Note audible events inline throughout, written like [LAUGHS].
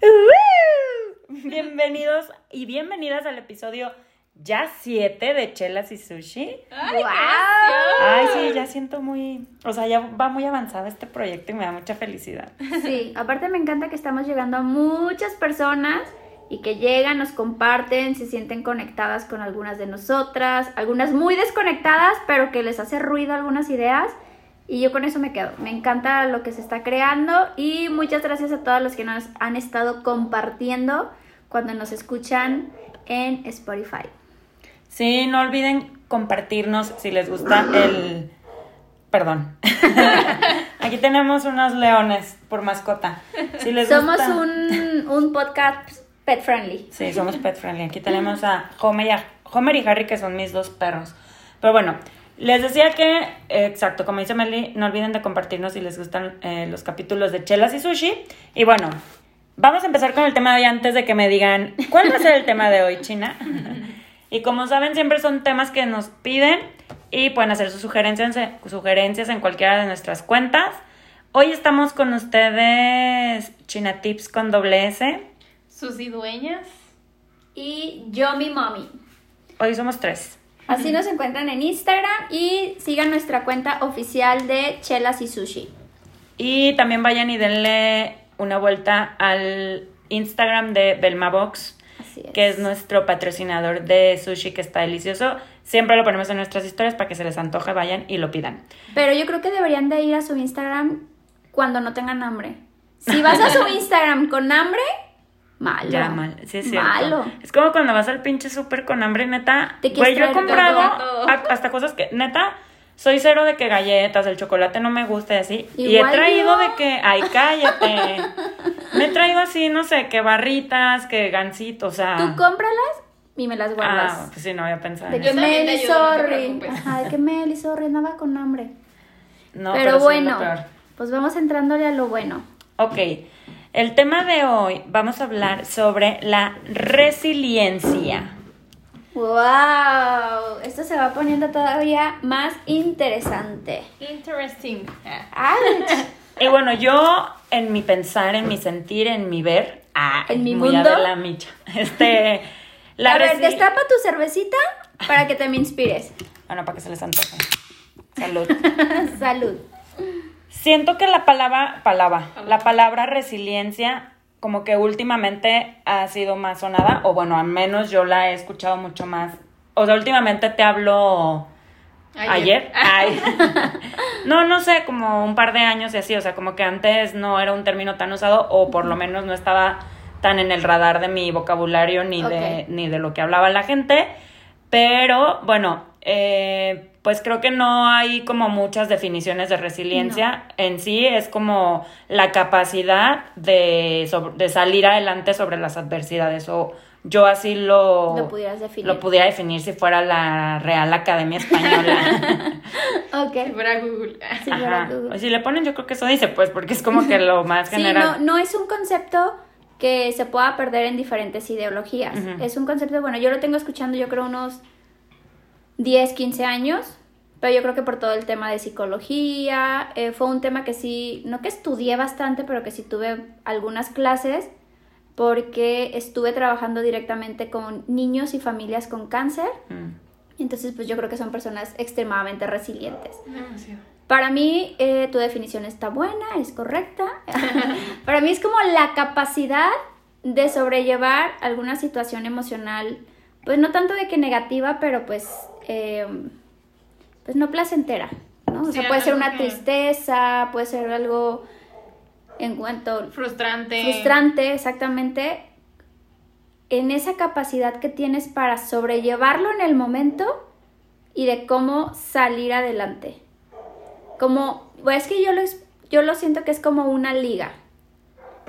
[LAUGHS] Bienvenidos y bienvenidas al episodio ya 7 de Chelas y Sushi. ¡Ay, Ay, sí, ya siento muy. O sea, ya va muy avanzado este proyecto y me da mucha felicidad. Sí, aparte me encanta que estamos llegando a muchas personas y que llegan, nos comparten, se sienten conectadas con algunas de nosotras, algunas muy desconectadas, pero que les hace ruido algunas ideas. Y yo con eso me quedo. Me encanta lo que se está creando y muchas gracias a todos los que nos han estado compartiendo cuando nos escuchan en Spotify. Sí, no olviden compartirnos si les gusta el... [COUGHS] Perdón. [LAUGHS] Aquí tenemos unos leones por mascota. Si les Somos gusta- un, un podcast pet friendly. Sí, somos pet friendly. Aquí tenemos a Homer y, a- Homer y Harry, que son mis dos perros. Pero bueno, les decía que, exacto, como dice Meli, no olviden de compartirnos si les gustan eh, los capítulos de Chelas y Sushi. Y bueno, vamos a empezar con el tema de hoy antes de que me digan, ¿cuál va a ser el tema de hoy, China? [LAUGHS] y como saben, siempre son temas que nos piden y pueden hacer sus sugerencias, sugerencias en cualquiera de nuestras cuentas. Hoy estamos con ustedes, China Tips con doble S. Susi Dueñas. Y yo, mi mommy. Hoy somos tres. Así nos encuentran en Instagram y sigan nuestra cuenta oficial de Chelas y Sushi. Y también vayan y denle una vuelta al Instagram de Belma Box, Así es. que es nuestro patrocinador de sushi que está delicioso. Siempre lo ponemos en nuestras historias para que se les antoje, vayan y lo pidan. Pero yo creo que deberían de ir a su Instagram cuando no tengan hambre. Si vas a su [LAUGHS] Instagram con hambre, malo. Ya, mal. Sí, es cierto. Malo. Es como cuando vas al pinche súper con hambre, neta. Te Güey, yo he comprado a- hasta cosas que, neta, soy cero de que galletas, el chocolate no me gusta y así. y he traído yo. de que, ay, cállate. me he traído así, no sé, que barritas, que gancitos, o sea. Tú cómpralas y me las Ah, guardas. pues sí, no había pensado de que Meli, no sorry. Ajá, de que Meli, sorry, andaba con hambre. No, pero lo bueno, peor. pues vamos entrándole a lo bueno. Ok, el tema de hoy vamos a hablar sobre la resiliencia. ¡Wow! Esto se va poniendo todavía más interesante. Interesting. Ah. [LAUGHS] Y bueno, yo en mi pensar, en mi sentir, en mi ver, ah, ¿En mi muy mundo? de la micha. [LAUGHS] Este, la a ver, destapa tu cervecita para que te me inspires. Bueno, para que se les antoje. [LAUGHS] Salud. Salud. Siento que la palabra, palabra, la palabra resiliencia como que últimamente ha sido más sonada, o bueno, al menos yo la he escuchado mucho más. O sea, últimamente te hablo ayer. Ayer. [LAUGHS] Ay. no, no sé, como un par de años y así, o sea, como que antes no era un término tan usado, o por lo menos no estaba tan en el radar de mi vocabulario ni, de, ni de lo que hablaba la gente. Pero bueno, eh, pues creo que no hay como muchas definiciones de resiliencia. En sí es como la capacidad de, sobre- de salir adelante sobre las adversidades. O yo así lo, Lo pudieras definir. lo pudiera definir si fuera la Real Academia Española. [LAUGHS] Ok. Si fuera Google. Si fuera Ajá. Google. O si le ponen, yo creo que eso dice, pues, porque es como que lo más Sí, general. no, no es un concepto que se pueda perder en diferentes ideologías. Es un concepto, bueno, yo lo tengo escuchando yo creo unos 10, 15 años, pero yo creo que por todo el tema de psicología, eh, fue un tema que sí, no que estudié bastante, pero que sí tuve algunas clases, porque estuve trabajando directamente con niños y familias con cáncer, Mm. entonces pues yo creo que son personas extremadamente resilientes. Demasiado. Para mí, eh, tu definición está buena, es correcta. [LAUGHS] Para mí es como la capacidad de sobrellevar alguna situación emocional, pues no tanto de que negativa, pero pues, eh, pues no placentera, ¿no? O sea, puede ser una tristeza, puede ser algo en cuanto Frustrante. frustrante, exactamente. En esa capacidad que tienes para sobrellevarlo en el momento y de cómo salir adelante. Como, pues es que yo lo, yo lo siento que es como una liga.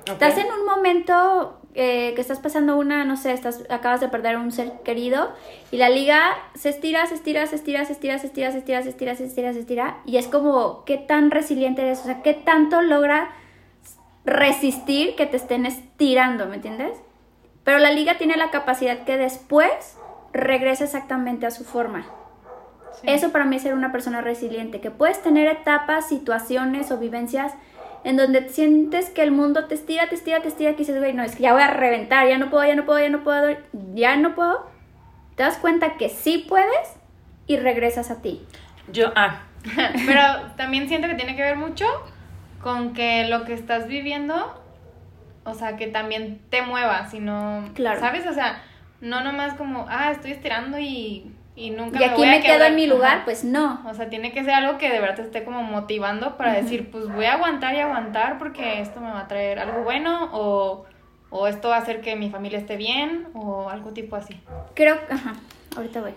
Estás en un momento eh, que estás pasando una, no sé, estás, acabas de perder un ser querido y la liga se estira, se estira, se estira, se estira, se estira, se estira, se estira, se estira, se estira y es como qué tan resiliente eres, o sea, qué tanto logra resistir que te estén estirando, ¿me entiendes? Pero la liga tiene la capacidad que después regrese exactamente a su forma. Sí. Eso para mí es ser una persona resiliente, que puedes tener etapas, situaciones o vivencias en donde sientes que el mundo te estira, te estira, te estira, que dices, güey, no, es que ya voy a reventar, ya no puedo, ya no puedo, ya no puedo, ya no puedo, te das cuenta que sí puedes y regresas a ti. Yo, ah, [LAUGHS] Pero también siento que tiene que ver mucho con que lo que estás viviendo, o sea, que también te mueva, sino, Claro. ¿sabes? O sea, no nomás como, ah, estoy estirando y, y nunca Y aquí voy a me quedo quebrar". en mi lugar, Ajá. pues no. O sea, tiene que ser algo que de verdad te esté como motivando para decir, pues voy a aguantar y aguantar porque esto me va a traer algo bueno o, o esto va a hacer que mi familia esté bien o algo tipo así. Creo, ajá, ahorita voy.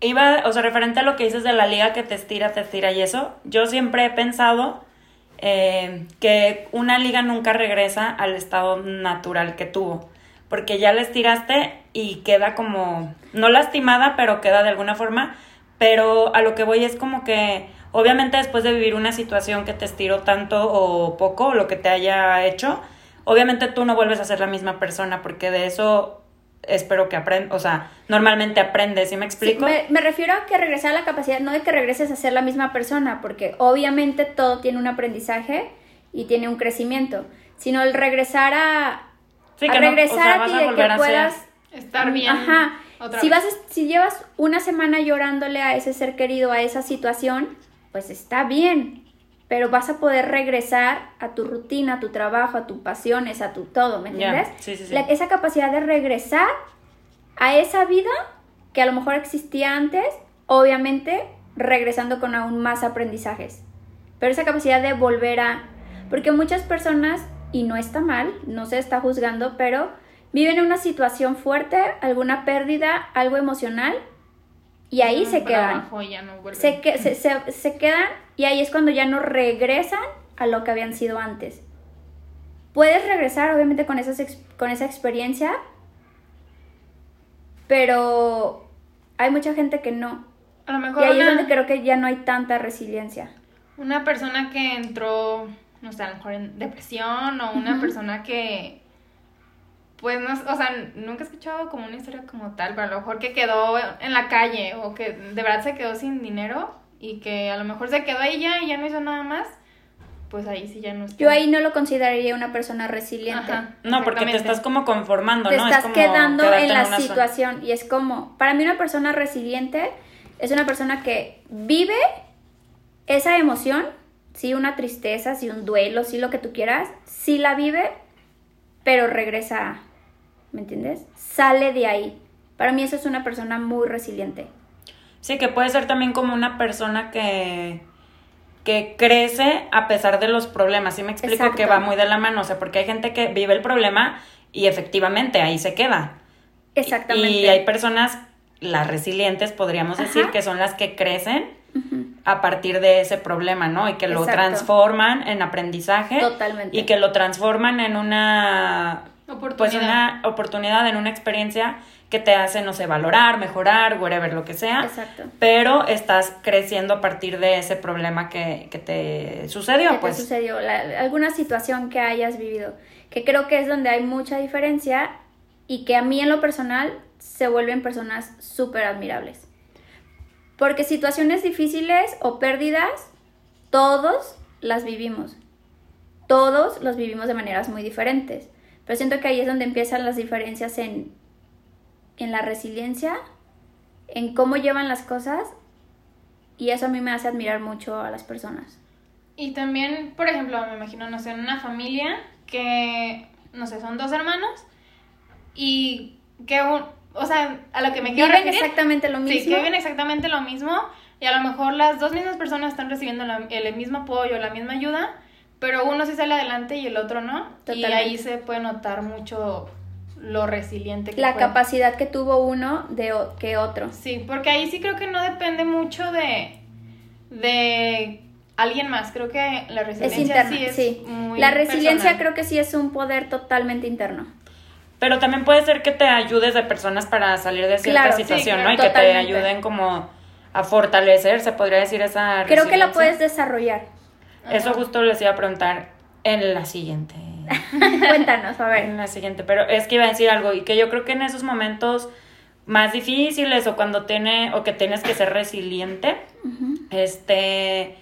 Iba, o sea, referente a lo que dices de la liga que te estira, te estira y eso, yo siempre he pensado eh, que una liga nunca regresa al estado natural que tuvo, porque ya la estiraste y queda como, no lastimada, pero queda de alguna forma, pero a lo que voy es como que, obviamente después de vivir una situación que te estiró tanto o poco, o lo que te haya hecho, obviamente tú no vuelves a ser la misma persona, porque de eso espero que aprendas, o sea, normalmente aprendes, ¿sí me Sí, explico? me, me refiero a que regresar a la capacidad, no de que regreses a ser la misma persona, porque obviamente todo tiene un aprendizaje y tiene un crecimiento, sino el regresar a, Sí, a que no- o regresar sea, a ti de que puedas Estar bien. Ajá. otra Si vez. vas si llevas una semana llorándole a ese ser querido, a esa situación, pues está bien. Pero vas a poder regresar a tu rutina, a tu trabajo, a tus pasiones, a tu todo, ¿me entiendes? sí, sí, sí. La- esa capacidad de regresar a esa vida que a lo mejor existía antes, obviamente regresando con aún más aprendizajes. Pero esa capacidad de volver a... Porque muchas personas, y no está mal, no se está juzgando, pero viven una situación fuerte, alguna pérdida, algo emocional, y ahí se quedan. y no. Se, que- se, se- se quedan y ahí es cuando ya no regresan a lo que habían sido antes. Puedes regresar, obviamente, con, esas con esa experiencia, pero hay mucha gente que no. A lo Y mejor ahí es donde creo que ya no hay tanta resiliencia. una persona que entró, no sé, a lo mejor en depresión o una Ujú. persona que, pues, no, o sea, nunca he escuchado como una historia como tal, pero a lo mejor que quedó en la calle o que de verdad se quedó sin dinero y que a lo mejor se quedó ahí ya y ya no hizo nada más, pues ahí sí ya no está. Yo ahí no lo consideraría una persona resiliente. Ajá, No, porque te estás como conformando, te ¿no? estás es como quedando en la zona. situación y es como, para mí una persona resiliente es una persona que vive esa emoción, sí una tristeza, sí un duelo, sí lo que tú quieras, sí la vive, pero regresa, ¿me entiendes? Sale de ahí. Para mí eso es una persona muy resiliente. Sí, que puede ser también como una persona que, que crece a pesar de los problemas. Sí me explico Exacto. que va muy de la mano, o sea, porque hay gente que vive el problema y efectivamente ahí se queda. Exactamente. Y hay personas, las resilientes podríamos decir, que son las que crecen A partir de ese problema, ¿no? Y que lo Exacto. transforman en aprendizaje. Totalmente. Y que lo transforman en una Oportunidad. pues una oportunidad, en una experiencia que te hace, no sé, valorar, mejorar, whatever, lo que sea. Exacto. Pero estás creciendo a partir de ese problema que, que te sucedió, ¿Qué te pues. sucedió? La- alguna situación que hayas vivido. Que creo que es donde hay mucha diferencia y que a mí en lo personal se vuelven personas súper admirables. Porque situaciones difíciles o pérdidas, todos las vivimos. Todos los vivimos de maneras muy diferentes. Pero siento que ahí es donde empiezan las diferencias en, en la resiliencia, en cómo llevan las cosas. Y eso a mí me hace admirar mucho a las personas. Y también, por ejemplo, me imagino, no sé, en una familia que, no sé, son dos hermanos y que, un, o sea, a lo que me quiero Viven exactamente lo mismo. sí, que viven exactamente lo mismo y a lo mejor las dos mismas personas están recibiendo la- el mismo apoyo, la misma ayuda, pero uno sí sale adelante y el otro no. Y Totalmente. ahí se puede notar mucho lo resiliente que la fue. capacidad que tuvo uno de que otro. Sí, porque ahí sí creo que no depende mucho de, de alguien más. Creo que la Es resiliencia interna, sí es sí. muy La resiliencia personal. creo que sí es un poder totalmente interno. Pero también puede ser que te ayudes de personas para salir de cierta Claro, situación, ¿no? Y que te ayuden como a fortalecer, se podría decir esa Creo que lo puedes desarrollar. Eso justo les iba a preguntar en la siguiente. [LAUGHS] Cuéntanos, a En ver. la siguiente, pero es que iba a decir algo y que yo creo que en esos momentos más difíciles o cuando tiene o que tienes que ser resiliente, este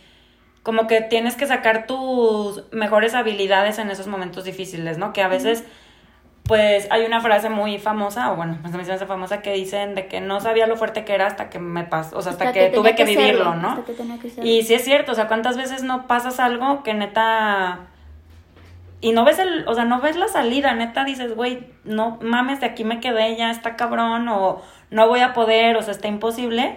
como que tienes que sacar tus mejores habilidades en esos momentos difíciles, ¿no? Que a veces, pues hay una frase muy famosa, o bueno, pues me hace famosa, que dicen de que no sabía lo fuerte que era hasta que me pasó, o sea, hasta, que, tuve que, vivirlo, ¿no? que. Y sí es cierto, o sea, ¿cuántas veces no pasas algo que neta... Y no ves el, o sea, no ves la salida, neta dices, güey, no mames, de aquí me quedé, ya está cabrón, o no voy a poder, o sea, está imposible.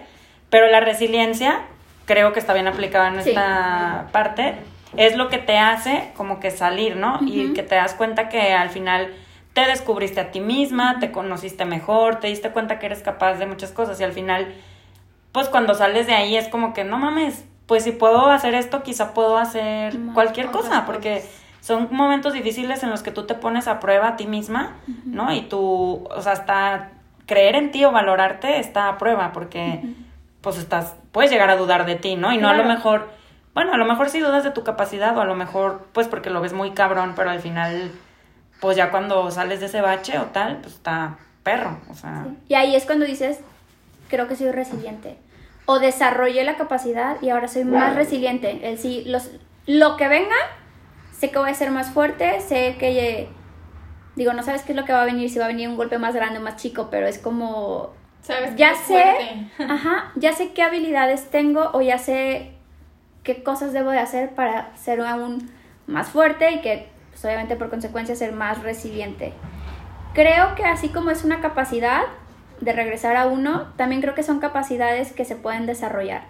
Pero la resiliencia, creo que está bien aplicada en Sí. esta parte, es lo que te hace como que salir, ¿no? Y que te das cuenta que al final te descubriste a ti misma, te conociste mejor, te diste cuenta que eres capaz de muchas cosas y al final pues cuando sales de ahí es como que no mames, pues si puedo hacer esto, quizá puedo hacer Más cualquier cosa, porque son momentos difíciles en los que tú te pones a prueba a ti misma, ¿no? Y tú, o sea, hasta creer en ti o valorarte está a prueba, porque pues estás, puedes llegar a dudar de ti, ¿no? Y no a lo mejor, bueno, a lo mejor sí dudas de tu capacidad o a lo mejor pues porque lo ves muy cabrón, pero al final, pues ya cuando sales de ese bache o tal, pues está perro, o sea... Sí. Y ahí es cuando dices, creo que soy resiliente. O desarrollé la capacidad y ahora soy más resiliente. El sí, los, lo que venga, sé que voy a ser más fuerte, sé que, eh, digo, no sabes qué es lo que va a venir, si va a venir un golpe más grande o más chico, pero es como, ¿Sabes? ya sé, fuerte. [LAUGHS] ajá, ya sé qué habilidades tengo o ya sé qué cosas debo de hacer para ser aún más fuerte y que, pues, obviamente, por consecuencia, ser más resiliente. Creo que así como es una capacidad de regresar a uno, también creo que son capacidades que se pueden desarrollar,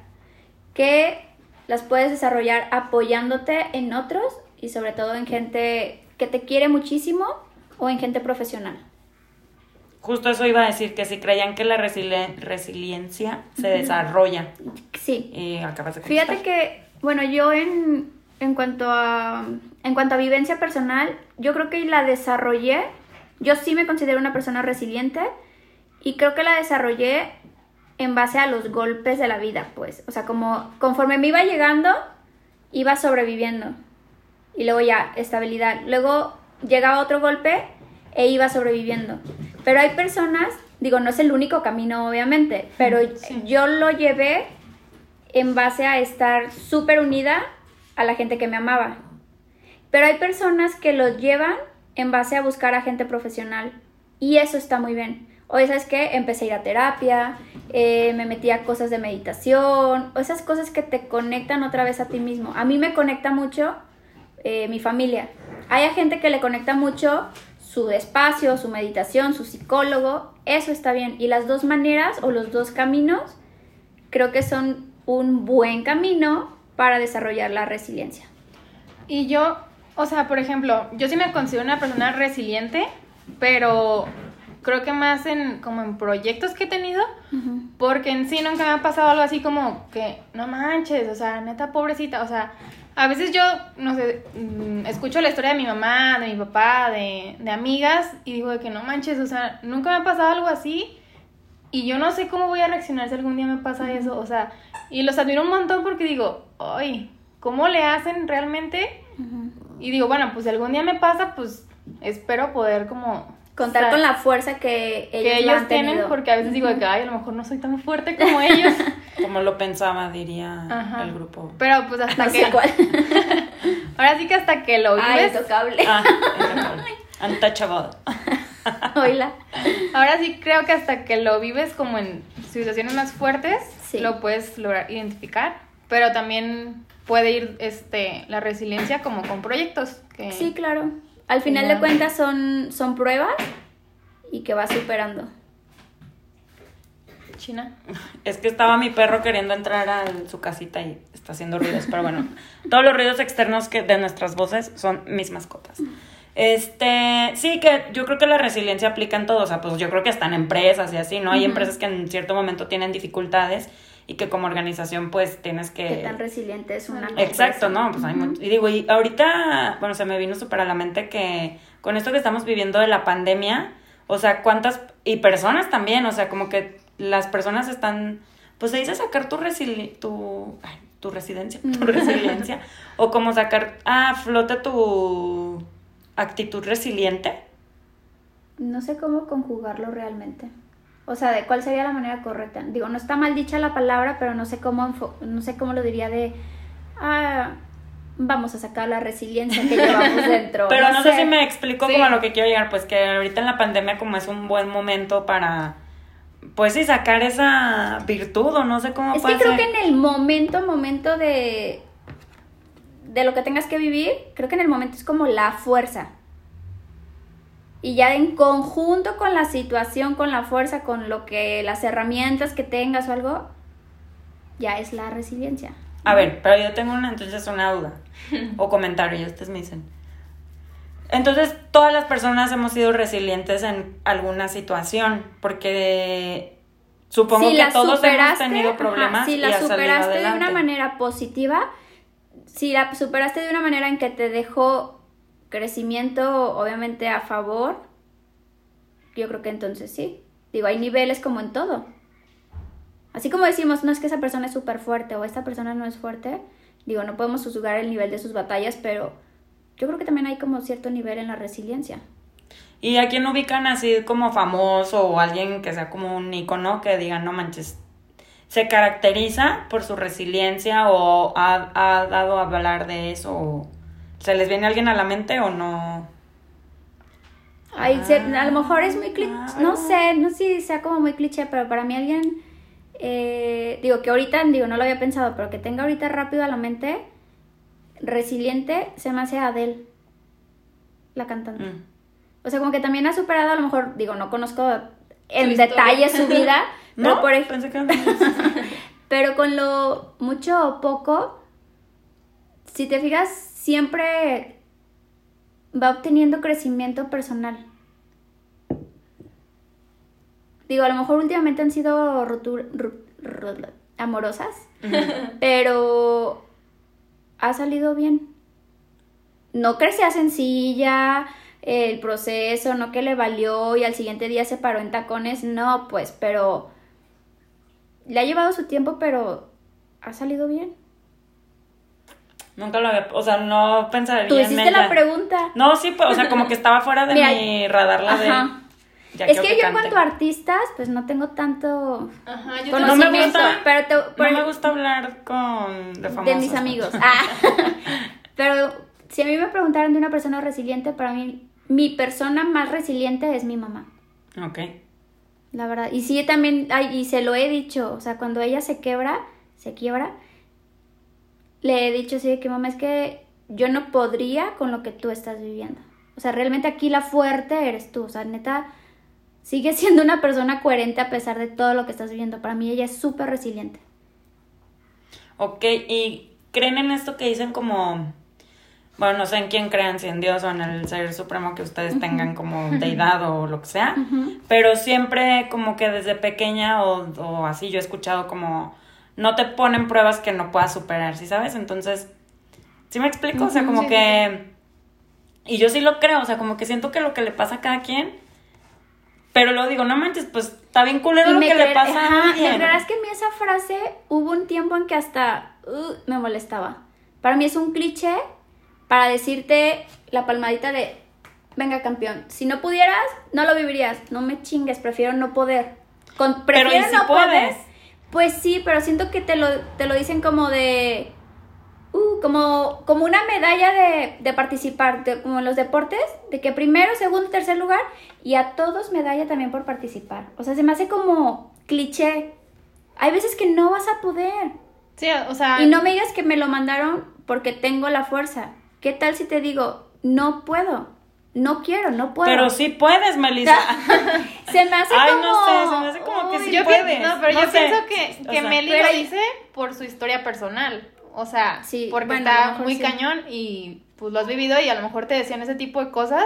que las puedes desarrollar apoyándote en otros y sobre todo en gente que te quiere muchísimo o en gente profesional. Justo eso iba a decir, que si creían que la resili- resiliencia se desarrolla Sí, y acabas de contestar. Fíjate que, bueno, yo en, en cuanto a en cuanto a vivencia personal, yo creo que la desarrollé. Yo sí me considero una persona resiliente y creo que la desarrollé en base a los golpes de la vida, pues. O sea, como conforme me iba llegando, iba sobreviviendo. Y luego ya, estabilidad. Luego llegaba otro golpe e iba sobreviviendo. Pero hay personas, digo, no es el único camino, obviamente, pero Sí. yo lo llevé en base a estar súper unida a la gente que me amaba. Pero hay personas que lo llevan en base a buscar a gente profesional. Y eso está muy bien. O ¿sabes qué? Empecé a ir a terapia, eh, me metí a cosas de meditación, o esas cosas que te conectan otra vez a ti mismo. A mí me conecta mucho eh, mi familia. Hay gente que le conecta mucho su espacio, su meditación, su psicólogo. Eso está bien. Y las dos maneras o los dos caminos creo que son un buen camino para desarrollar la resiliencia. Y yo, o sea, por ejemplo, yo sí me considero una persona resiliente, pero creo que más en como en proyectos que he tenido, porque en sí nunca me ha pasado algo así como que no manches, o sea, neta pobrecita, o sea, a veces yo, no sé, mm, escucho la historia de mi mamá, de mi papá, de, de amigas y digo de que no manches, o sea, nunca me ha pasado algo así y yo no sé cómo voy a reaccionar si algún día me pasa eso, o sea, y los admiro un montón porque digo, ay, ¿cómo le hacen realmente? Y digo, bueno, pues si algún día me pasa, pues espero poder como... Contar sa- con la fuerza que ellos, que lo ellos han tienen, tenido. porque a veces digo que, ay, a lo mejor no soy tan fuerte como ellos. [LAUGHS] Como lo pensaba, diría Ajá. el grupo. Pero pues hasta No que... sé [LAUGHS] cuál. Ahora sí que hasta que lo Ay, vives... intocable. Ah, [LAUGHS] untouchable. Oíla. Ahora sí creo que hasta que lo vives como en situaciones más fuertes, Sí. lo puedes lograr identificar. Pero también puede ir este la resiliencia como con proyectos. Que... Sí, claro. Al final de cuentas son, son pruebas y que vas superando. China. Es que estaba mi perro queriendo entrar a su casita y está haciendo ruidos, pero bueno, todos los ruidos externos que de nuestras voces son mis mascotas. Este, sí, que yo creo que la resiliencia aplica en todo, o sea, pues yo creo que en empresas y así, ¿no? Hay empresas que en cierto momento tienen dificultades y que como organización pues tienes que... Qué tan resiliente es una Exacto. ¿no? Pues hay Ujú. mucho- Y digo, y ahorita, bueno, se me vino súper a la mente que con esto que estamos viviendo de la pandemia, o sea, cuántas, y personas también, o sea, como que las personas están, pues se dice sacar tu resili tu, ay, tu residencia, tu resiliencia, o como sacar a flote tu actitud resiliente. No sé cómo conjugarlo realmente. O sea, de cuál sería la manera correcta. Digo, no está mal dicha la palabra, pero no sé cómo no sé cómo lo diría de ah, vamos a sacar la resiliencia que llevamos [LAUGHS] dentro. Pero no, sé. si me explico como a lo que quiero llegar, pues que ahorita en la pandemia como es un buen momento para, pues sí, sacar esa virtud o no sé cómo Es que creo que en el momento, momento de, de lo que tengas que vivir, creo que en el momento es como la fuerza. Y ya en conjunto con la situación, con la fuerza, con lo que las herramientas que tengas o algo, ya es la resiliencia. A ver, pero yo tengo una, entonces una duda o [LAUGHS] comentario y ustedes me dicen. Entonces, todas las personas hemos sido resilientes en alguna situación, porque supongo que todos hemos tenido problemas. si la superaste de una manera positiva, si la superaste de una manera en que te dejó crecimiento, obviamente a favor, yo creo que entonces sí. Digo, hay niveles como en todo. Así como decimos, no es que esa persona es súper fuerte o esta persona no es fuerte, digo, no podemos juzgar el nivel de sus batallas, pero yo creo que también hay como cierto nivel en la resiliencia. ¿Y a quién ubican así como famoso o alguien que sea como un icono que digan, no manches, se caracteriza por su resiliencia o ha, ha dado a hablar de eso? ¿Se les viene alguien a la mente o no? Ay, a lo mejor es muy cliché, no sé, no sé si sea como muy cliché, pero para mí alguien, eh, digo que ahorita, digo, no lo había pensado, pero que tenga ahorita rápido a la mente, resiliente, se me hace Adele, la cantante. Mm. O sea, como que también ha superado, a lo mejor, digo, no conozco en detalle su vida, [LAUGHS] pero por ejemplo... [LAUGHS] pero con lo mucho o poco, si te fijas, siempre va obteniendo crecimiento personal. Digo, a lo mejor últimamente han sido amorosas, pero ha salido bien. No crecía sencilla el proceso, no que le valió y al siguiente día se paró en tacones, no, pues, pero le ha llevado su tiempo, pero ha salido bien. Nunca lo había, o sea, no pensaría Tú hiciste la pregunta. No, sí, pues, o sea, como que estaba fuera de mi radar la de... es que, yo en cuanto a artistas, pues no tengo tanto Ajá, yo no me gusta, pero no me gusta hablar con de famosos. De mis amigos. [LAUGHS] Ah. pero si a mí me preguntaran de una persona resiliente, para mí mi persona más resiliente es mi mamá. Ok. La verdad. Y sí, también, ay, y se lo he dicho, o sea, cuando ella se quebra, se quiebra, le he dicho así de que mamá es que yo no podría con lo que tú estás viviendo. O sea, realmente aquí la fuerte eres tú. O sea, neta, sigue siendo una persona coherente a pesar de todo lo que estás viviendo. Para mí ella es súper resiliente. Ok, ¿y creen en esto que dicen como, bueno, no sé en quién crean, si en Dios o en el Ser Supremo que ustedes tengan como deidad o lo que sea, pero siempre como que desde pequeña o, o así yo he escuchado como no te ponen pruebas que no puedas superar, ¿sí sabes? Entonces, ¿sí me explico? o sea, como que... Y yo sí lo creo, o sea, como que siento que lo que le pasa a cada quien... Pero lo digo, no manches, pues está bien culero lo que le pasa a verdad es que a mí esa frase hubo un tiempo en que hasta uh, me molestaba. Para mí es un cliché para decirte la palmadita de, venga campeón, si no pudieras, no lo vivirías. No me chingues, prefiero no poder. Con, prefiero Pero no puedes? Pues sí, pero siento que te lo, te lo dicen como de... Uh, como, como una medalla de, de participar, como en los deportes, de que primero, segundo, tercer lugar, y a todos medalla también por participar. O sea, se me hace como cliché. Hay veces que no vas a poder. Sí, o sea... Y no me digas que me lo mandaron porque tengo la fuerza. ¿Qué tal si te digo, no puedo? No quiero, no puedo. Pero sí puedes, Melissa. [LAUGHS] se me hace Ay, como... no sé, se me hace como que sí yo puedes. no, pero yo pienso que, que Meli lo dice por su historia personal. O sea, sí, porque está muy cañón y pues lo has vivido y a lo mejor te decían ese tipo de cosas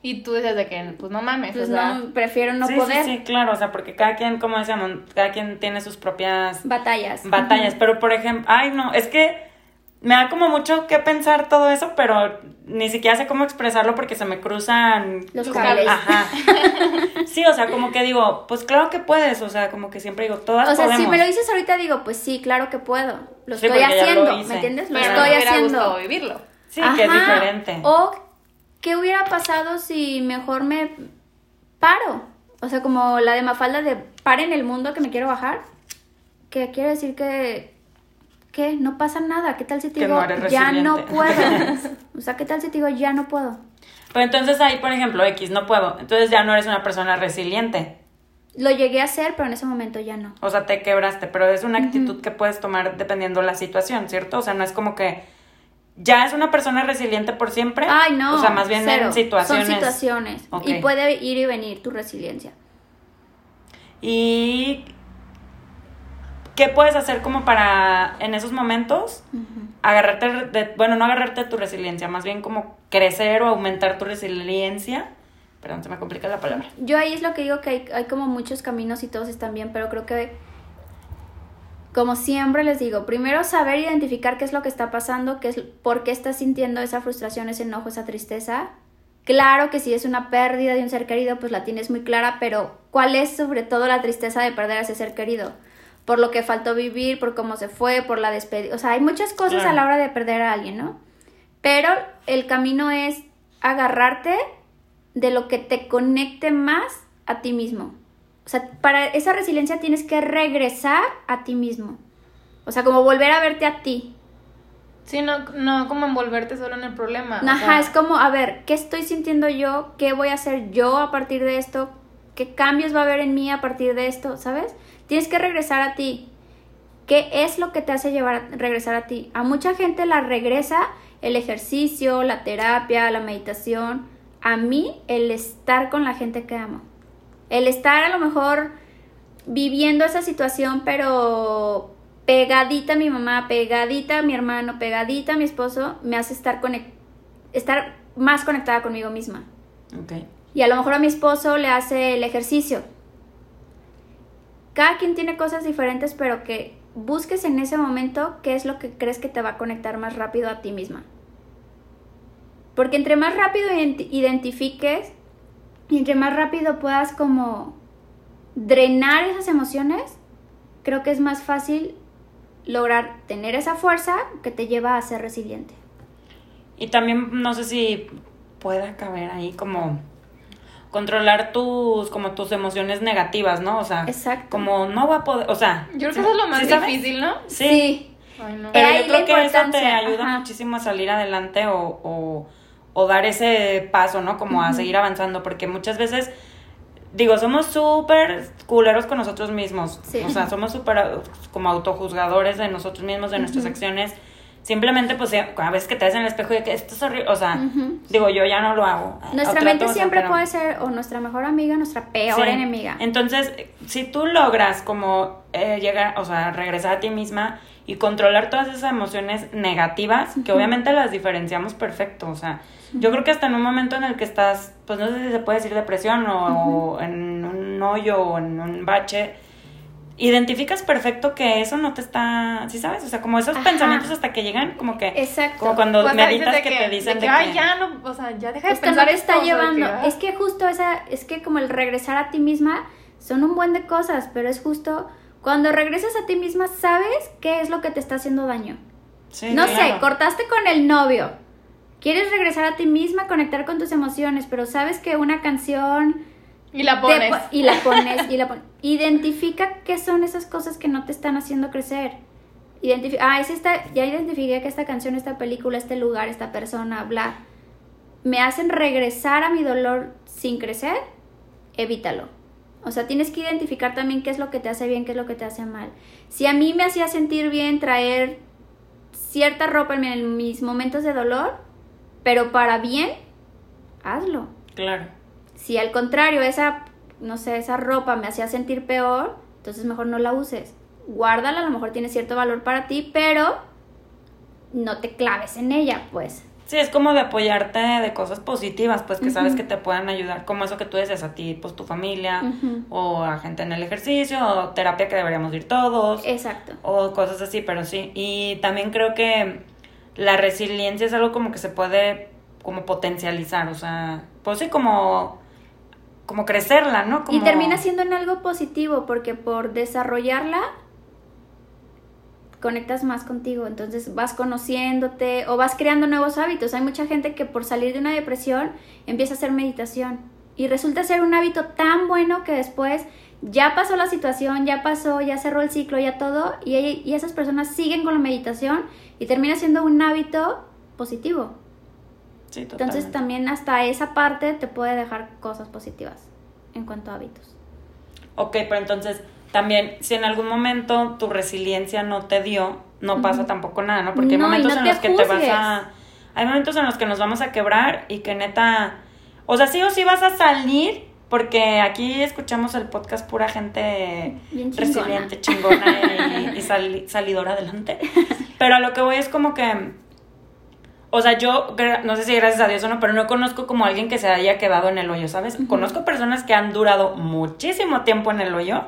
y tú dices de que, pues no mames. Pues no, prefiero no poder. Sí, sí, claro, o sea, porque cada quien, como decíamos, cada quien tiene sus propias... Batallas. Batallas, pero por ejemplo, ay no, es que me da como mucho que pensar todo eso, pero ni siquiera sé cómo expresarlo porque se me cruzan los cables. Ajá. sí, o sea, como que digo, pues claro que puedes, o sea, como que siempre digo, todas O sea, si me lo dices ahorita digo, pues sí, claro que puedo. Lo estoy haciendo, ¿me entiendes? Lo estoy haciendo. vivirlo. Sí, que es diferente. O qué hubiera pasado si mejor me paro? O sea, como la de Mafalda de en el mundo que me quiero bajar, que quiere decir que ¿qué? No pasa nada. ¿Qué tal si te Que digo, ya no puedo? [LAUGHS] o sea, ¿qué tal si te digo, ya no puedo? Pero entonces ahí, por ejemplo, X, no puedo. Entonces ya no eres una persona resiliente. Lo llegué a hacer, pero en ese momento ya no. O sea, te quebraste, pero es una actitud que puedes tomar dependiendo la situación, ¿cierto? O sea, no es como que ya es una persona resiliente por siempre. Ay, no. O sea, más bien cero. en situaciones. Son situaciones. Y puede ir y venir tu resiliencia. ¿Y qué puedes hacer como para, en esos momentos, agarrarte, de, bueno, no agarrarte de tu resiliencia, más bien como crecer o aumentar tu resiliencia? Perdón, se me complica la palabra. Yo ahí es lo que digo que hay, hay como muchos caminos y todos están bien, pero creo que, como siempre les digo, primero saber identificar qué es lo que está pasando, qué es, por qué estás sintiendo esa frustración, ese enojo, esa tristeza. Claro que si es una pérdida de un ser querido, pues la tienes muy clara, pero ¿cuál es sobre todo la tristeza de perder a ese ser querido? Por lo que faltó vivir, por cómo se fue, por la despedida. O sea, hay muchas cosas a la hora de perder a alguien, ¿no? Pero el camino es agarrarte de lo que te conecte más a ti mismo. O sea, para esa resiliencia tienes que regresar a ti mismo. O sea, como volver a verte a ti. Sí, no, no como envolverte solo en el problema. o Ajá, sea, es como, a ver, ¿qué estoy sintiendo yo? ¿Qué voy a hacer yo a partir de esto? ¿Qué cambios va a haber en mí a partir de esto? ¿Sabes? Tienes que regresar a ti. ¿Qué es lo que te hace llevar a regresar a ti? A mucha gente la regresa el ejercicio, la terapia, la meditación. A mí, el estar con la gente que amo. El estar a lo mejor viviendo esa situación, pero pegadita a mi mamá, pegadita a mi hermano, pegadita a mi esposo, me hace estar, estar más conectada conmigo misma. Ok. Y a lo mejor a mi esposo le hace el ejercicio. Cada quien tiene cosas diferentes, pero que busques en ese momento qué es lo que crees que te va a conectar más rápido a ti misma. Porque entre más rápido ident- identifiques y entre más rápido puedas como drenar esas emociones, creo que es más fácil lograr tener esa fuerza que te lleva a ser resiliente. Y también no sé si pueda caber ahí como controlar tus como tus emociones negativas, ¿no? O sea, Exacto. como no va a poder, o sea, Yo creo que eso es lo más ¿sí difícil, ¿no? Sí. Ay, no. Pero Ahí yo creo que eso te ayuda ajá. muchísimo a salir adelante o, o, o dar ese paso, ¿no? Como a seguir avanzando, porque muchas veces, digo, somos súper culeros con nosotros mismos. Sí. O sea, somos súper como autojuzgadores de nosotros mismos, de nuestras acciones. Simplemente, pues, a veces que te ves en el espejo y que esto es horrible, o sea, digo, yo ya no lo hago. Nuestra mente siempre pero- puede ser o nuestra mejor amiga o nuestra peor Sí. enemiga. Entonces, si tú logras como eh, llegar, o sea, regresar a ti misma y controlar todas esas emociones negativas, que obviamente las diferenciamos perfecto, o sea, yo creo que hasta en un momento en el que estás, pues no sé si se puede decir depresión o, o en un hoyo o en un bache, identificas perfecto que eso no te está, ¿sí sabes? O sea, como esos Ajá. pensamientos hasta que llegan, como que, Exacto. como cuando O sea, meditas que, de te dicen de que, de ay, que- ya no, o sea, ya deja de Esto no pensar te está esto, llevando. que, ah. Es que justo esa, es que como el regresar a ti misma son un buen de cosas, pero es justo cuando regresas a ti misma sabes qué es lo que te está haciendo daño. Sí, no sé, cortaste con el novio. Quieres regresar a ti misma, conectar con tus emociones, pero sabes que una canción Y la pones. po- y la pones y la pones. Identifica qué son esas cosas que no te están haciendo crecer. Identifi- ah, es esta, ya identifiqué que esta canción, esta película, este lugar, esta persona, bla, me hacen regresar a mi dolor sin crecer, evítalo. O sea, tienes que identificar también qué es lo que te hace bien, qué es lo que te hace mal. Si a mí me hacía sentir bien traer cierta ropa en mis momentos de dolor, pero para bien, hazlo. Claro. Si al contrario, esa, no sé, esa ropa me hacía sentir peor, entonces mejor no la uses. Guárdala, a lo mejor tiene cierto valor para ti, pero no te claves en ella, pues. Sí, es como de apoyarte de cosas positivas, pues que sabes que te puedan ayudar, como eso que tú dices a ti, pues tu familia, o a gente en el ejercicio, o terapia que deberíamos ir todos, Exacto. o cosas así, pero sí. Y también creo que la resiliencia es algo como que se puede como potencializar, o sea, pues sí, como, como crecerla, ¿no? Como... Y termina siendo en algo positivo, porque por desarrollarla conectas más contigo, entonces vas conociéndote o vas creando nuevos hábitos. Hay mucha gente que por salir de una depresión empieza a hacer meditación y resulta ser un hábito tan bueno que después ya pasó la situación, ya pasó, ya cerró el ciclo, ya todo, y, y esas personas siguen con la meditación y termina siendo un hábito positivo. Sí, Entonces también hasta esa parte te puede dejar cosas positivas en cuanto a hábitos. Ok, pero entonces también si en algún momento tu resiliencia no te dio, no pasa tampoco nada, ¿no? Porque hay No, momentos no en los que te vas a... Hay momentos en los que nos vamos a quebrar y que neta... O sea, sí o sí vas a salir, porque aquí escuchamos el podcast pura gente chingona. resiliente, chingona y, y sali- salidora adelante. [LAUGHS] Pero a lo que voy es como que... O sea, yo, no sé si gracias a Dios o no, pero no conozco como alguien que se haya quedado en el hoyo, ¿sabes? Conozco personas que han durado muchísimo tiempo en el hoyo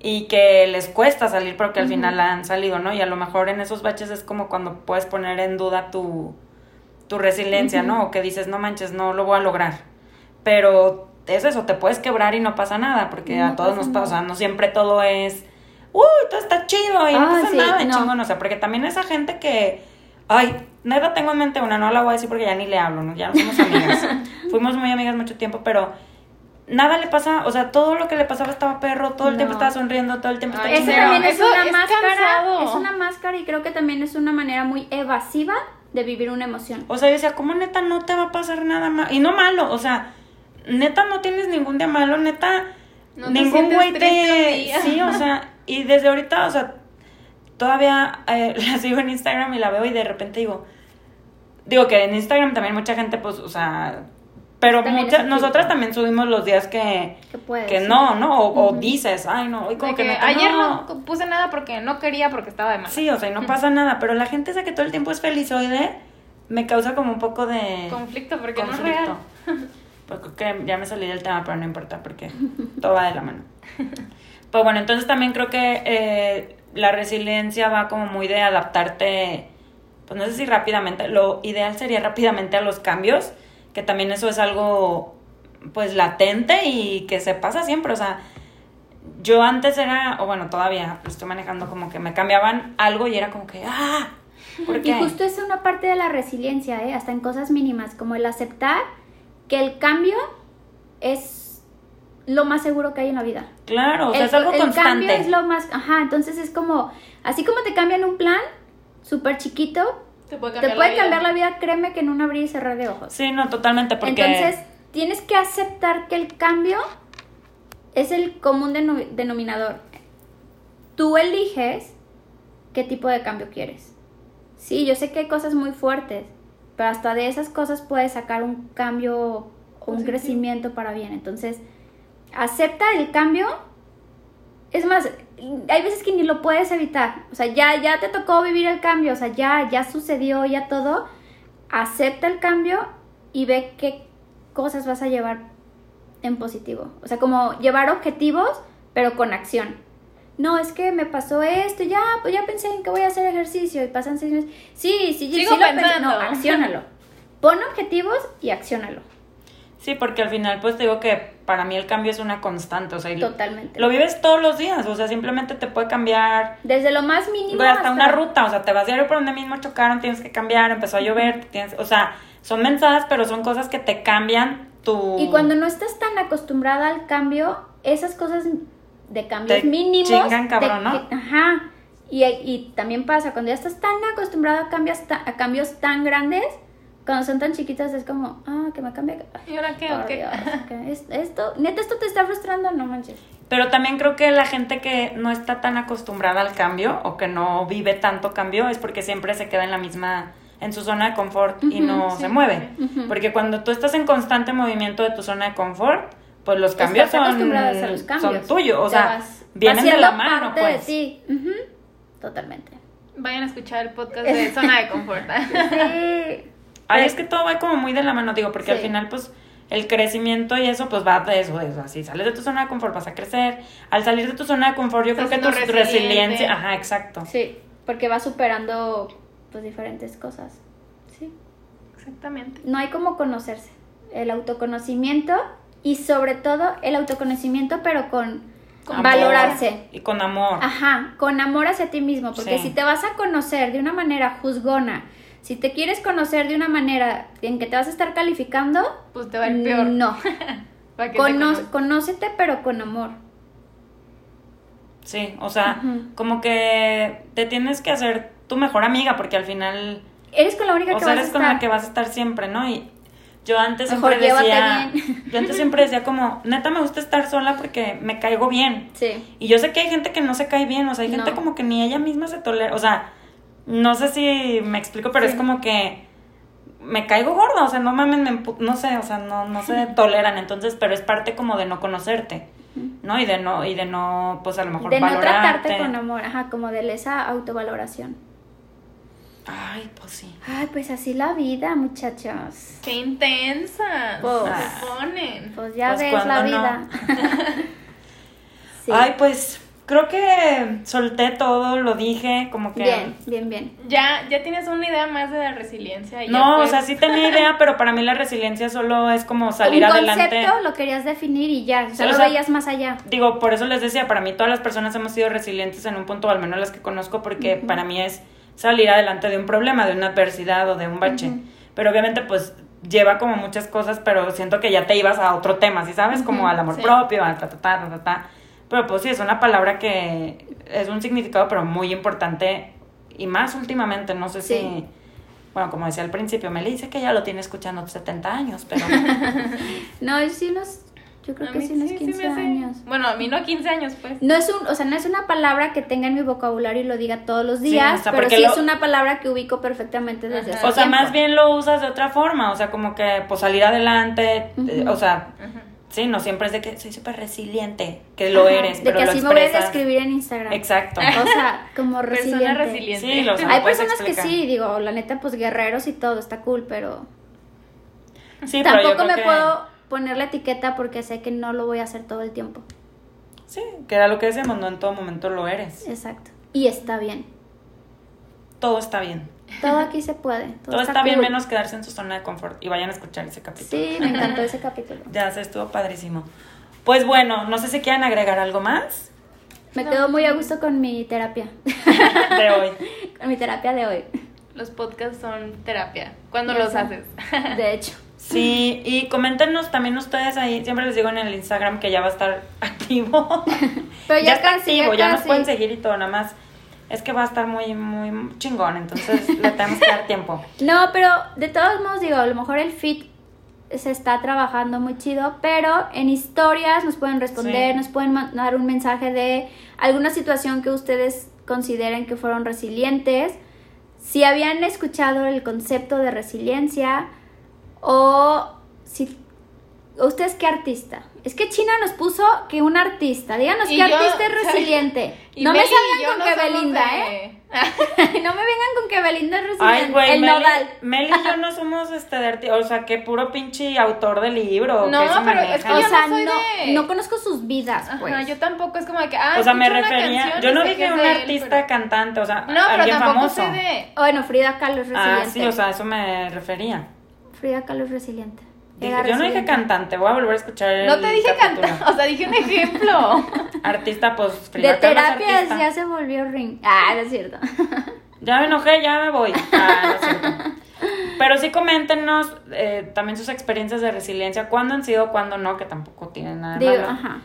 y que les cuesta salir porque al final han salido, ¿no? Y a lo mejor en esos baches es como cuando puedes poner en duda tu, tu resiliencia, ¿no? O que dices, no manches, no lo voy a lograr. Pero es eso, te puedes quebrar y no pasa nada, porque No a todos pasa nos pasa, no siempre todo es, uy, todo está chido y no Ah, pasa sí, nada no. chingón, o sea, porque también esa gente que, ay, neta tengo en mente una, no la voy a decir porque ya ni le hablo, ¿no? Ya no somos amigas. [LAUGHS] Fuimos muy amigas mucho tiempo, pero nada le pasa, o sea, todo lo que le pasaba estaba perro, todo el tiempo estaba sonriendo, todo el tiempo estaba Eso también es una es máscara, cansado. es una máscara y creo que también es una manera muy evasiva de vivir una emoción. O sea, yo decía, ¿cómo neta no te va a pasar nada malo? Y no malo, o sea, neta no tienes ningún día malo, neta, No ningún güey te... Sí, o sea, y desde ahorita, o sea, todavía eh, [LAUGHS] la sigo en Instagram y la veo y de repente digo, digo que en Instagram también mucha gente, pues, o sea, pero muchas, nosotras también subimos los días que, Que puedes. que no, ¿no? O, o dices, ay, no, hoy como De que, que neta, ayer no. no puse nada porque no quería porque estaba de mal. Sí, o sea, y no pasa nada, pero la gente esa que todo el tiempo es felizoide me causa como un poco de Conflicto porque no es conflicto. real. [LAUGHS] Pues creo que ya me salí del tema, pero no importa porque todo va de la mano. Pues bueno, entonces también creo que eh, la resiliencia va como muy de adaptarte, pues no sé si rápidamente, lo ideal sería rápidamente a los cambios, que también eso es algo pues latente y que se pasa siempre, o sea, yo antes era, o bueno, todavía lo estoy manejando como que me cambiaban algo y era como que, ah, ¿por Y justo es una parte de la resiliencia, ¿eh? hasta en cosas mínimas, como el aceptar que el cambio es lo más seguro que hay en la vida. Claro, o sea, el, es algo el constante. cambio es lo más, ajá, entonces es como, así como te cambian un plan súper chiquito, Te puede te cambiar, puede la, vida. cambiar la vida, créeme que en un abrir y cerrar de ojos. Sí, no, totalmente, porque... Entonces, tienes que aceptar que el cambio es el común deno- denominador. Tú eliges qué tipo de cambio quieres. Sí, yo sé que hay cosas muy fuertes, pero hasta de esas cosas puedes sacar un cambio o un Positivo. crecimiento para bien. Entonces, acepta el cambio. Es más, hay veces que ni lo puedes evitar. O sea, ya, ya te tocó vivir el cambio, o sea, ya, ya sucedió, ya todo. Acepta el cambio y ve qué cosas vas a llevar en positivo. O sea, como llevar objetivos, pero con acción. No, es que me pasó esto, ya, pues ya pensé en que voy a hacer ejercicio y pasan seis meses. Sí, sí, Sigo sí lo pensé. pensando. No, acciónalo. Pon objetivos y acciónalo. Sí, porque al final, pues te digo que para mí el cambio es una constante, o sea, Totalmente. lo vives todos los días, o sea, simplemente te puede cambiar Desde lo más mínimo hasta una ruta, o sea, te vas diario por donde mismo chocaron, tienes que cambiar, empezó a llover, tienes, o sea, son mensajes, pero son cosas que te cambian tu... Y cuando no estás tan acostumbrada al cambio, esas cosas de cambios Te mínimos. chingan cabrón, ¿no? ajá. Y, y también pasa, cuando ya estás tan acostumbrada a cambios, a cambios tan grandes, cuando son tan chiquitas es como, ah, que me cambie. ¿Y ahora qué? Por ¿O qué? Dios, [LAUGHS] que es- esto, neta, esto te está frustrando, no manches. Pero también creo que la gente que no está tan acostumbrada al cambio o que no vive tanto cambio es porque siempre se queda en la misma, en su zona de confort y no sí, se mueve. Porque cuando tú estás en constante movimiento de tu zona de confort, pues los cambios Estás son, acostumbrada a hacer los cambios. son tuyos, o Te sea, vas- vienen vas de la mano, parte pues. de ti. Ujú. Totalmente. Vayan a escuchar el podcast de [LAUGHS] Zona de Confort. Sí. Ay, es que todo va como muy de la mano, digo, porque al final, pues, el crecimiento y eso, pues, va de eso, de eso. Así sales de tu zona de confort, vas a crecer. Al salir de tu zona de confort, yo creo que tu resiliente. resiliencia... Ajá, exacto. Sí, porque vas superando pues diferentes cosas. Sí. Exactamente. No hay como conocerse. El autoconocimiento y sobre todo el autoconocimiento pero con, valorarse. Y con amor. Ajá, con amor hacia ti mismo, porque Sí. si te vas a conocer de una manera juzgona, si te quieres conocer de una manera en que te vas a estar calificando, Pues te va a ir peor. no. [LAUGHS] Cono- conócete, pero con amor. Sí, o sea, como que te tienes que hacer tu mejor amiga porque al final, Eres con la única o que sea, vas a eres con estar. la que vas a estar siempre, ¿no? Y yo antes Mejor siempre decía, bien. [LAUGHS] yo antes siempre decía como, neta me gusta estar sola porque me caigo bien. Sí. Y yo sé que hay gente que no se cae bien, o sea, hay gente No. como que ni ella misma se tolera, o sea, no sé si me explico, pero Sí. es como que me caigo gorda, o sea, no mames, me no sé, o sea, no, no se [LAUGHS] toleran, entonces, pero es parte como de no conocerte, ¿no? Y de no, y de no, pues a lo mejor De no tratarte con amor, ajá, como de esa autovaloración. Ay, pues sí. Ay, pues así la vida, muchachos. ¡Qué intensa! Pues- se ponen. Pues ya Pues, ves la vida. [LAUGHS] [LAUGHS] Sí. Ay, pues creo que solté todo, lo dije, como que... Bien, bien, bien. Ya, ya tienes una idea más de la resiliencia. y ya No, o sea, sí tenía [LAUGHS] idea, pero para mí la resiliencia solo es como salir Un adelante. concepto lo querías definir y ya, solo o sea, veías más allá. Digo, por eso les decía, para mí todas las personas hemos sido resilientes en un punto, o al menos las que conozco, porque para mí es salir adelante de un problema, de una adversidad o de un bache. Pero obviamente, pues lleva como muchas cosas, pero siento que ya te ibas a otro tema, ¿sí sabes? Como al amor sí. propio, al ta, ta, ta, ta, ta, ta. Pero pues sí, es una palabra que es un significado, pero muy importante y más últimamente, no sé Sí. si... Bueno, como decía al principio, me dice que ya lo tiene escuchando 70 años, pero... [LAUGHS] No, yo sí unos, yo creo A que mí sí unos sí, sí 15 me hace- años. Bueno, a mí no 15 años, pues. No es un, o sea, no es una palabra que tenga en mi vocabulario y lo diga todos los Sí, días, o sea, pero sí lo- es una palabra que ubico perfectamente desde Ajá. hace O sea, tiempo. más bien lo usas de otra forma, o sea, como que pues salir adelante, eh, o sea. Sí, no siempre es de que soy súper resiliente, que lo Ajá, eres, de pero que lo así me voy a expresas. describir en Instagram. Exacto. O sea, como resiliente. Persona resiliente. Sí, lo sé. Hay personas que sí, digo, la neta, pues guerreros y todo, está cool, pero Sí, pero yo tampoco creo me que- puedo poner la etiqueta porque sé que no lo voy a hacer todo el tiempo. Sí, que era lo que decíamos, no en todo momento lo eres. Exacto. Y está bien. Todo está bien. Todo aquí se puede. Todo, Todo está bien cool. menos quedarse en su zona de confort y vayan a escuchar ese capítulo. Sí, me encantó [LAUGHS] ese capítulo. Ya se estuvo padrísimo. Pues bueno, no sé si quieren agregar algo más Me quedo muy a gusto con mi terapia. [LAUGHS] de hoy. [LAUGHS] con mi terapia de hoy. Los podcasts son terapia. Cuando Ya los sé. haces. De hecho. Sí, y coméntenos también ustedes ahí, siempre les digo en el Instagram que ya va a estar activo. Pero ya, está casi, activo, ya, nos casi. pueden seguir y todo, nada más. Es que va a estar muy, muy chingón, entonces [LAUGHS] le tenemos que dar tiempo. No, pero de todos modos digo, a lo mejor el fit se está trabajando muy chido, pero en historias nos pueden responder, Sí. nos pueden mandar un mensaje de alguna situación que ustedes consideren que fueron resilientes, si habían escuchado el concepto de resiliencia o si ustedes qué artista. Es que China nos puso que un artista, díganos Y qué yo- artista es [LAUGHS] resiliente. No me Meli salgan con no que Belinda, de- ¿eh? [LAUGHS] no me vengan con que Belinda es resiliente. Ay, güey, el Meli, nodal. Meli y yo no somos este de arti- o sea, que puro pinche autor de libro. No, que se pero maneja. es que O yo sea, no soy no, de- no conozco sus vidas, Ajá, pues. yo tampoco es como de que. Ah, O sea, me refería, canción yo no sé que dije un artista pero- cantante, o sea, No, pero alguien tampoco famoso. soy de. Bueno, Frida Kahlo es Ah, resiliente. sí, o sea, a eso me refería. Frida Kahlo es resiliente. Dije, yo no dije cantante, voy a volver a escuchar el No te dije cantar, [LAUGHS] o sea, dije un ejemplo. [LAUGHS] Artista, pues Frida De terapias ya se volvió ring. Ah, no es cierto. [LAUGHS] Ya me enojé, ya me voy. Ah, no es cierto. Pero sí coméntenos eh, también sus experiencias de resiliencia, cuándo han sido, cuándo no, que tampoco tienen nada de Digo, malo. ajá.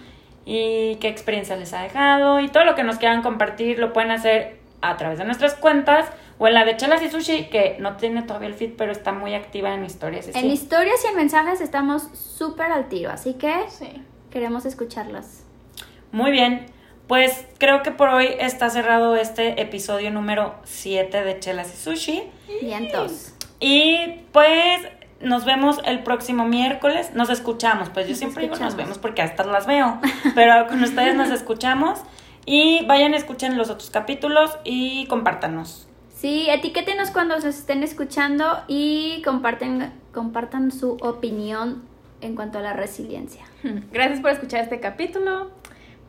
Y qué experiencia les ha dejado y todo lo que nos quieran compartir lo pueden hacer a través de nuestras cuentas o en la de Chelas y Sushi, que no tiene todavía el feed, pero está muy activa en historias. y En sí. historias y en mensajes estamos súper al tiro, así que Sí. queremos escucharlas. Muy bien, pues creo que por hoy está cerrado este episodio número 7 de Chelas y Sushi. Vientos. Y pues nos vemos el próximo miércoles. Nos escuchamos, pues yo Nos siempre digo nos vemos porque hasta las veo. Pero con ustedes nos escuchamos. Y vayan, escuchen los otros capítulos y compártanos. Sí, etiquétenos cuando nos estén escuchando y comparten, compartan su opinión en cuanto a la resiliencia. [LAUGHS] Gracias por escuchar este capítulo.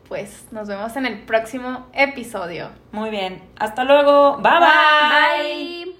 Pues nos vemos en el próximo episodio. Muy bien. Hasta luego. bye. bye. Bye.